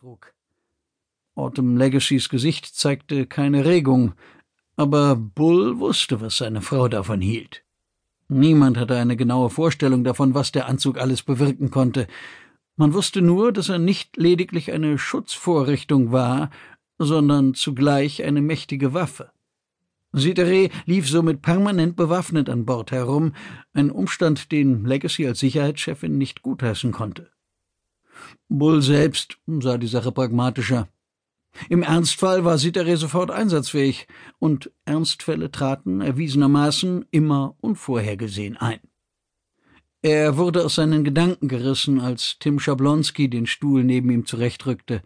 trug. Autumn Legacys Gesicht zeigte keine Regung, aber Bull wusste, was seine Frau davon hielt. Niemand hatte eine genaue Vorstellung davon, was der Anzug alles bewirken konnte. Man wusste nur, dass er nicht lediglich eine Schutzvorrichtung war, sondern zugleich eine mächtige Waffe. Sitere lief somit permanent bewaffnet an Bord herum, ein Umstand, den Legacy als Sicherheitschefin nicht gutheißen konnte. Bull selbst sah die Sache pragmatischer. Im Ernstfall war Sitere sofort einsatzfähig, und Ernstfälle traten erwiesenermaßen immer unvorhergesehen ein. Er wurde aus seinen Gedanken gerissen, als Tim Schablonski den Stuhl neben ihm zurechtrückte.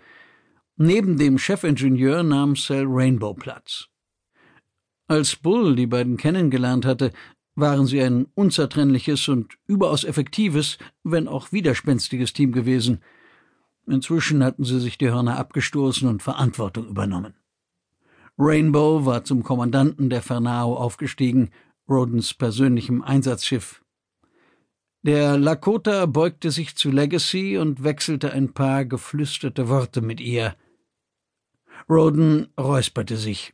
Neben dem Chefingenieur nahm Sal Rainbow Platz. Als Bull die beiden kennengelernt hatte, waren sie ein unzertrennliches und überaus effektives, wenn auch widerspenstiges Team gewesen – Inzwischen hatten sie sich die Hörner abgestoßen und Verantwortung übernommen. Rainbow war zum Kommandanten der Fernao aufgestiegen, Rodens persönlichem Einsatzschiff. Der Lakota beugte sich zu Legacy und wechselte ein paar geflüsterte Worte mit ihr. Roden räusperte sich.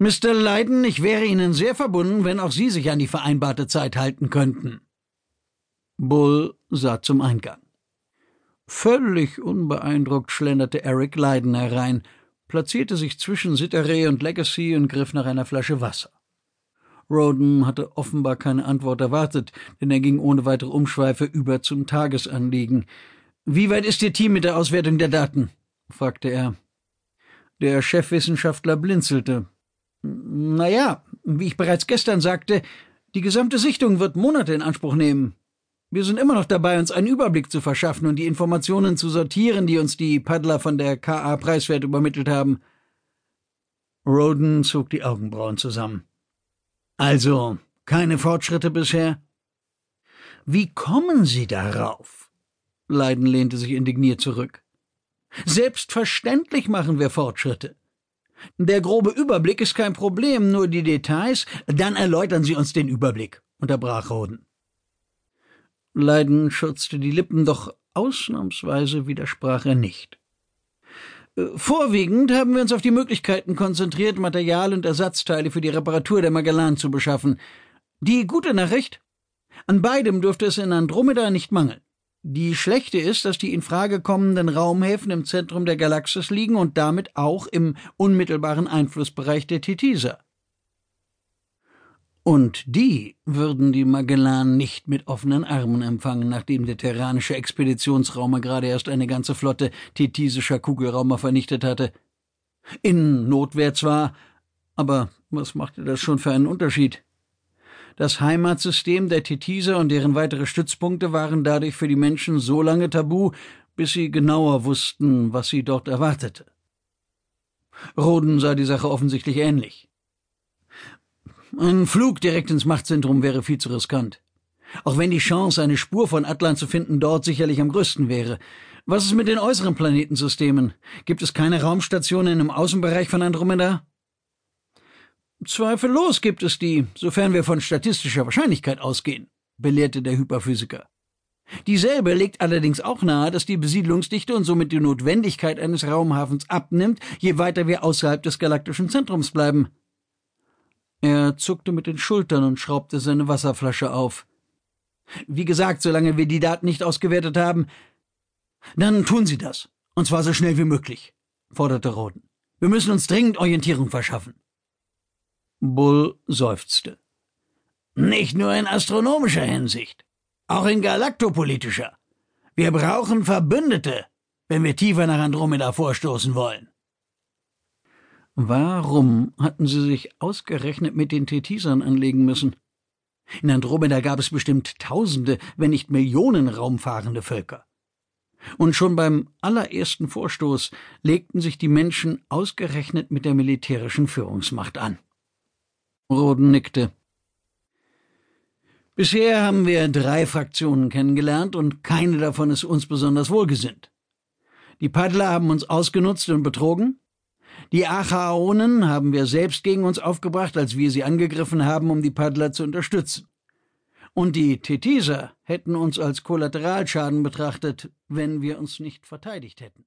Mr. Leiden, ich wäre Ihnen sehr verbunden, wenn auch Sie sich an die vereinbarte Zeit halten könnten. Bull sah zum Eingang. Völlig unbeeindruckt schlenderte Eric Leiden herein, platzierte sich zwischen Sitteree und Legacy und griff nach einer Flasche Wasser. Roden hatte offenbar keine Antwort erwartet, denn er ging ohne weitere Umschweife über zum Tagesanliegen. Wie weit ist Ihr Team mit der Auswertung der Daten? fragte er. Der Chefwissenschaftler blinzelte. Na ja, wie ich bereits gestern sagte, die gesamte Sichtung wird Monate in Anspruch nehmen. Wir sind immer noch dabei, uns einen Überblick zu verschaffen und die Informationen zu sortieren, die uns die Paddler von der KA Preiswert übermittelt haben. Roden zog die Augenbrauen zusammen. Also, keine Fortschritte bisher? Wie kommen Sie darauf? Leiden lehnte sich indigniert zurück. Selbstverständlich machen wir Fortschritte. Der grobe Überblick ist kein Problem, nur die Details, dann erläutern Sie uns den Überblick, unterbrach Roden. Leiden schürzte die Lippen, doch ausnahmsweise widersprach er nicht. Äh, vorwiegend haben wir uns auf die Möglichkeiten konzentriert, Material und Ersatzteile für die Reparatur der Magellan zu beschaffen. Die gute Nachricht? An beidem dürfte es in Andromeda nicht mangeln. Die schlechte ist, dass die in Frage kommenden Raumhäfen im Zentrum der Galaxis liegen und damit auch im unmittelbaren Einflussbereich der Titiser. Und die würden die Magellan nicht mit offenen Armen empfangen, nachdem der terranische Expeditionsraumer gerade erst eine ganze Flotte tetisischer Kugelraumer vernichtet hatte. In Notwehr zwar, aber was machte das schon für einen Unterschied? Das Heimatsystem der Tetiser und deren weitere Stützpunkte waren dadurch für die Menschen so lange tabu, bis sie genauer wussten, was sie dort erwartete. Roden sah die Sache offensichtlich ähnlich. Ein Flug direkt ins Machtzentrum wäre viel zu riskant. Auch wenn die Chance, eine Spur von Atlan zu finden, dort sicherlich am größten wäre. Was ist mit den äußeren Planetensystemen? Gibt es keine Raumstationen im Außenbereich von Andromeda? Zweifellos gibt es die, sofern wir von statistischer Wahrscheinlichkeit ausgehen, belehrte der Hyperphysiker. Dieselbe legt allerdings auch nahe, dass die Besiedlungsdichte und somit die Notwendigkeit eines Raumhafens abnimmt, je weiter wir außerhalb des galaktischen Zentrums bleiben. Er zuckte mit den Schultern und schraubte seine Wasserflasche auf. Wie gesagt, solange wir die Daten nicht ausgewertet haben, dann tun Sie das. Und zwar so schnell wie möglich, forderte Roden. Wir müssen uns dringend Orientierung verschaffen. Bull seufzte. Nicht nur in astronomischer Hinsicht, auch in galaktopolitischer. Wir brauchen Verbündete, wenn wir tiefer nach Andromeda vorstoßen wollen. Warum hatten sie sich ausgerechnet mit den Tetisern anlegen müssen? In Andromeda gab es bestimmt Tausende, wenn nicht Millionen raumfahrende Völker. Und schon beim allerersten Vorstoß legten sich die Menschen ausgerechnet mit der militärischen Führungsmacht an. Roden nickte. Bisher haben wir drei Fraktionen kennengelernt und keine davon ist uns besonders wohlgesinnt. Die Paddler haben uns ausgenutzt und betrogen, die Achaonen haben wir selbst gegen uns aufgebracht, als wir sie angegriffen haben, um die Paddler zu unterstützen. Und die Tetiser hätten uns als Kollateralschaden betrachtet, wenn wir uns nicht verteidigt hätten.